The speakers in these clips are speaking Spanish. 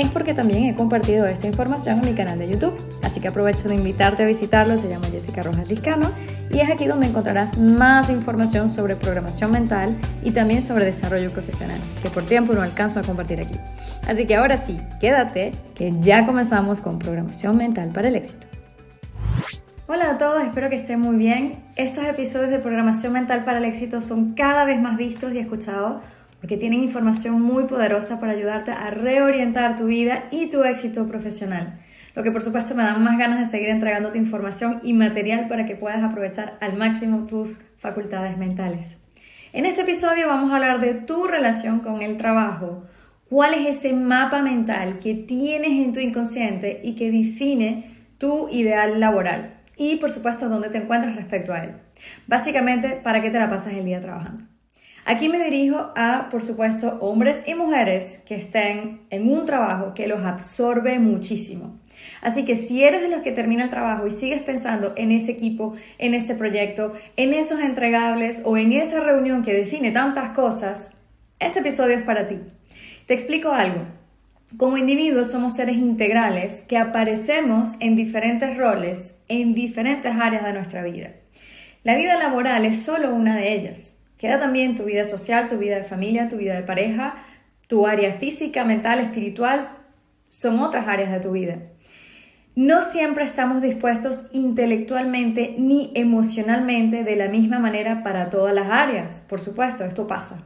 es porque también he compartido esta información en mi canal de YouTube. Así que aprovecho de invitarte a visitarlo, se llama Jessica Rojas Discano y es aquí donde encontrarás más información sobre programación mental y también sobre desarrollo profesional, que por tiempo no alcanzo a compartir aquí. Así que ahora sí, quédate, que ya comenzamos con programación mental para el éxito. Hola a todos, espero que estén muy bien. Estos episodios de programación mental para el éxito son cada vez más vistos y escuchados porque tienen información muy poderosa para ayudarte a reorientar tu vida y tu éxito profesional. Lo que por supuesto me da más ganas de seguir entregándote información y material para que puedas aprovechar al máximo tus facultades mentales. En este episodio vamos a hablar de tu relación con el trabajo. ¿Cuál es ese mapa mental que tienes en tu inconsciente y que define tu ideal laboral? Y por supuesto, dónde te encuentras respecto a él. Básicamente, ¿para qué te la pasas el día trabajando? Aquí me dirijo a, por supuesto, hombres y mujeres que estén en un trabajo que los absorbe muchísimo. Así que si eres de los que termina el trabajo y sigues pensando en ese equipo, en ese proyecto, en esos entregables o en esa reunión que define tantas cosas, este episodio es para ti. Te explico algo. Como individuos somos seres integrales que aparecemos en diferentes roles, en diferentes áreas de nuestra vida. La vida laboral es solo una de ellas. Queda también tu vida social, tu vida de familia, tu vida de pareja, tu área física, mental, espiritual, son otras áreas de tu vida. No siempre estamos dispuestos intelectualmente ni emocionalmente de la misma manera para todas las áreas. Por supuesto, esto pasa.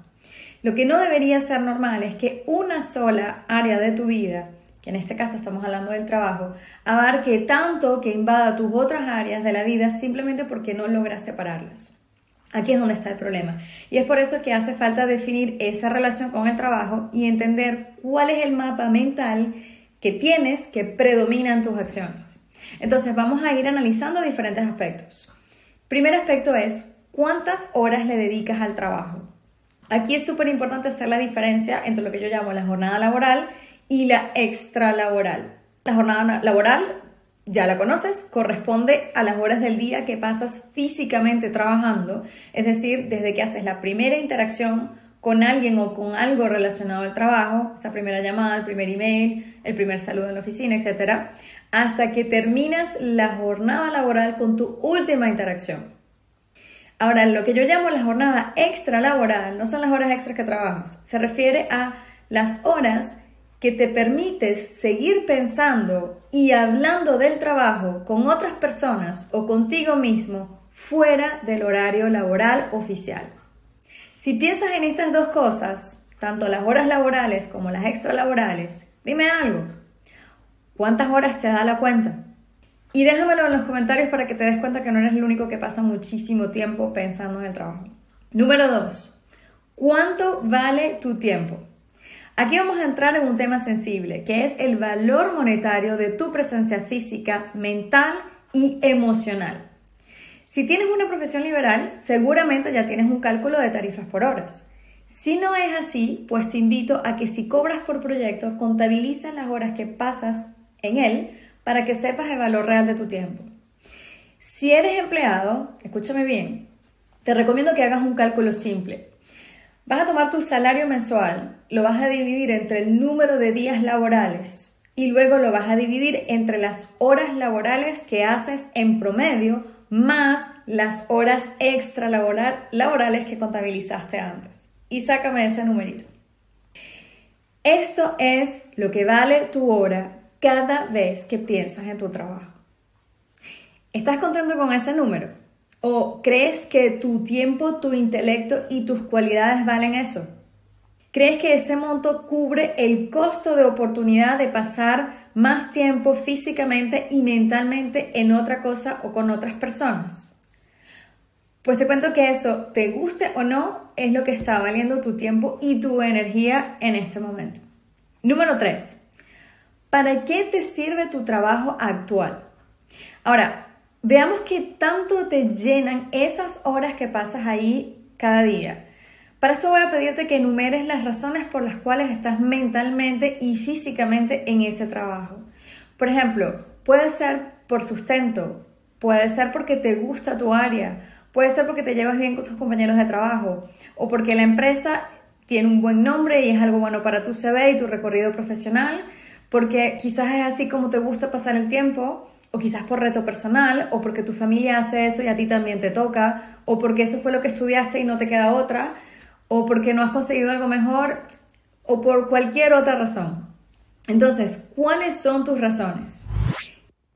Lo que no debería ser normal es que una sola área de tu vida, que en este caso estamos hablando del trabajo, abarque tanto que invada tus otras áreas de la vida simplemente porque no logras separarlas. Aquí es donde está el problema. Y es por eso que hace falta definir esa relación con el trabajo y entender cuál es el mapa mental que tienes que predomina en tus acciones. Entonces vamos a ir analizando diferentes aspectos. Primer aspecto es cuántas horas le dedicas al trabajo. Aquí es súper importante hacer la diferencia entre lo que yo llamo la jornada laboral y la extralaboral. La jornada laboral ya la conoces, corresponde a las horas del día que pasas físicamente trabajando, es decir, desde que haces la primera interacción con alguien o con algo relacionado al trabajo, esa primera llamada, el primer email, el primer saludo en la oficina, etc., hasta que terminas la jornada laboral con tu última interacción. Ahora, lo que yo llamo la jornada extra laboral no son las horas extras que trabajas, se refiere a las horas que te permites seguir pensando y hablando del trabajo con otras personas o contigo mismo fuera del horario laboral oficial. Si piensas en estas dos cosas, tanto las horas laborales como las extralaborales, dime algo. ¿Cuántas horas te da la cuenta? Y déjamelo en los comentarios para que te des cuenta que no eres el único que pasa muchísimo tiempo pensando en el trabajo. Número 2. ¿Cuánto vale tu tiempo? Aquí vamos a entrar en un tema sensible, que es el valor monetario de tu presencia física, mental y emocional. Si tienes una profesión liberal, seguramente ya tienes un cálculo de tarifas por horas. Si no es así, pues te invito a que si cobras por proyecto, contabilices las horas que pasas en él para que sepas el valor real de tu tiempo. Si eres empleado, escúchame bien, te recomiendo que hagas un cálculo simple. Vas a tomar tu salario mensual, lo vas a dividir entre el número de días laborales y luego lo vas a dividir entre las horas laborales que haces en promedio más las horas extra laborales que contabilizaste antes. Y sácame ese numerito. Esto es lo que vale tu hora cada vez que piensas en tu trabajo. ¿Estás contento con ese número? ¿O crees que tu tiempo, tu intelecto y tus cualidades valen eso? ¿Crees que ese monto cubre el costo de oportunidad de pasar más tiempo físicamente y mentalmente en otra cosa o con otras personas? Pues te cuento que eso, te guste o no, es lo que está valiendo tu tiempo y tu energía en este momento. Número 3. ¿Para qué te sirve tu trabajo actual? Ahora, Veamos qué tanto te llenan esas horas que pasas ahí cada día. Para esto voy a pedirte que enumeres las razones por las cuales estás mentalmente y físicamente en ese trabajo. Por ejemplo, puede ser por sustento, puede ser porque te gusta tu área, puede ser porque te llevas bien con tus compañeros de trabajo o porque la empresa tiene un buen nombre y es algo bueno para tu CV y tu recorrido profesional, porque quizás es así como te gusta pasar el tiempo o quizás por reto personal, o porque tu familia hace eso y a ti también te toca, o porque eso fue lo que estudiaste y no te queda otra, o porque no has conseguido algo mejor o por cualquier otra razón. Entonces, ¿cuáles son tus razones?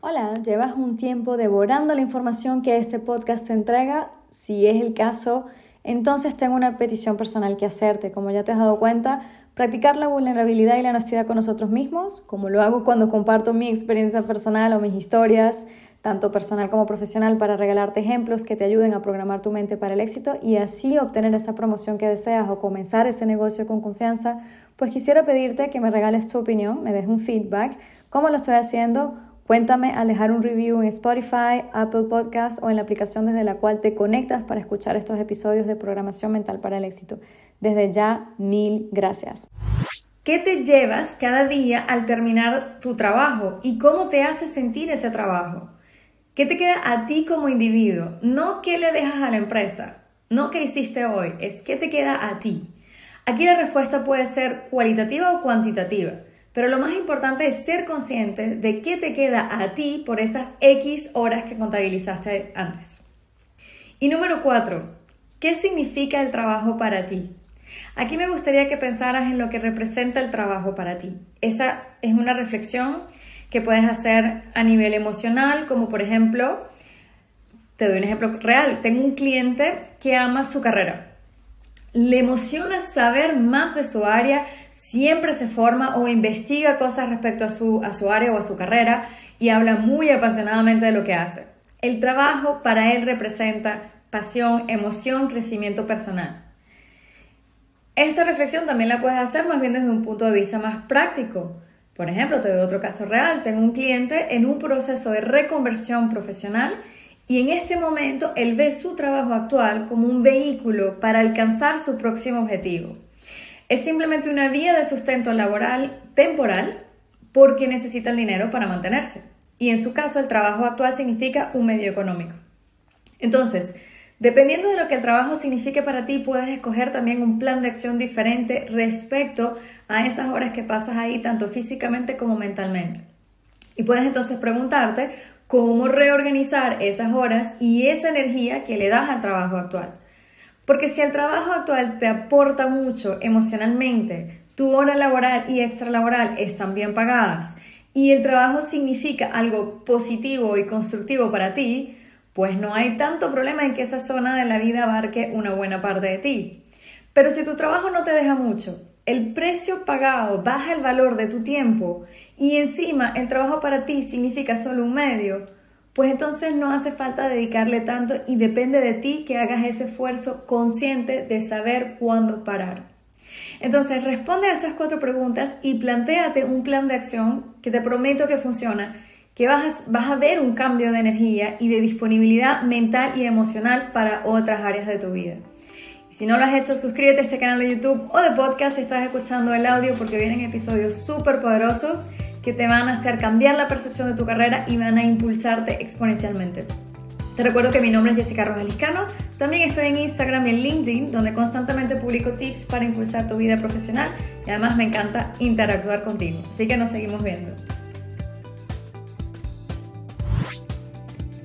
Hola, ¿llevas un tiempo devorando la información que este podcast te entrega? Si es el caso, entonces tengo una petición personal que hacerte. Como ya te has dado cuenta, practicar la vulnerabilidad y la honestidad con nosotros mismos, como lo hago cuando comparto mi experiencia personal o mis historias, tanto personal como profesional, para regalarte ejemplos que te ayuden a programar tu mente para el éxito y así obtener esa promoción que deseas o comenzar ese negocio con confianza, pues quisiera pedirte que me regales tu opinión, me des un feedback, cómo lo estoy haciendo. Cuéntame al dejar un review en Spotify, Apple Podcasts o en la aplicación desde la cual te conectas para escuchar estos episodios de programación mental para el éxito. Desde ya, mil gracias. ¿Qué te llevas cada día al terminar tu trabajo y cómo te hace sentir ese trabajo? ¿Qué te queda a ti como individuo? No qué le dejas a la empresa, no qué hiciste hoy, es qué te queda a ti. Aquí la respuesta puede ser cualitativa o cuantitativa, pero lo más importante es ser consciente de qué te queda a ti por esas X horas que contabilizaste antes. Y número cuatro, ¿qué significa el trabajo para ti? Aquí me gustaría que pensaras en lo que representa el trabajo para ti. Esa es una reflexión que puedes hacer a nivel emocional, como por ejemplo, te doy un ejemplo real, tengo un cliente que ama su carrera. Le emociona saber más de su área, siempre se forma o investiga cosas respecto a su, a su área o a su carrera y habla muy apasionadamente de lo que hace. El trabajo para él representa pasión, emoción, crecimiento personal. Esta reflexión también la puedes hacer más bien desde un punto de vista más práctico. Por ejemplo, te doy otro caso real. Tengo un cliente en un proceso de reconversión profesional y en este momento él ve su trabajo actual como un vehículo para alcanzar su próximo objetivo. Es simplemente una vía de sustento laboral temporal porque necesita el dinero para mantenerse. Y en su caso el trabajo actual significa un medio económico. Entonces, Dependiendo de lo que el trabajo signifique para ti, puedes escoger también un plan de acción diferente respecto a esas horas que pasas ahí, tanto físicamente como mentalmente. Y puedes entonces preguntarte cómo reorganizar esas horas y esa energía que le das al trabajo actual. Porque si el trabajo actual te aporta mucho emocionalmente, tu hora laboral y extralaboral están bien pagadas y el trabajo significa algo positivo y constructivo para ti, pues no hay tanto problema en que esa zona de la vida abarque una buena parte de ti. Pero si tu trabajo no te deja mucho, el precio pagado baja el valor de tu tiempo y encima el trabajo para ti significa solo un medio, pues entonces no hace falta dedicarle tanto y depende de ti que hagas ese esfuerzo consciente de saber cuándo parar. Entonces responde a estas cuatro preguntas y planteate un plan de acción que te prometo que funciona que vas, vas a ver un cambio de energía y de disponibilidad mental y emocional para otras áreas de tu vida. Si no lo has hecho, suscríbete a este canal de YouTube o de podcast si estás escuchando el audio porque vienen episodios súper poderosos que te van a hacer cambiar la percepción de tu carrera y van a impulsarte exponencialmente. Te recuerdo que mi nombre es Jessica Rojas. También estoy en Instagram y en LinkedIn, donde constantemente publico tips para impulsar tu vida profesional y además me encanta interactuar contigo. Así que nos seguimos viendo.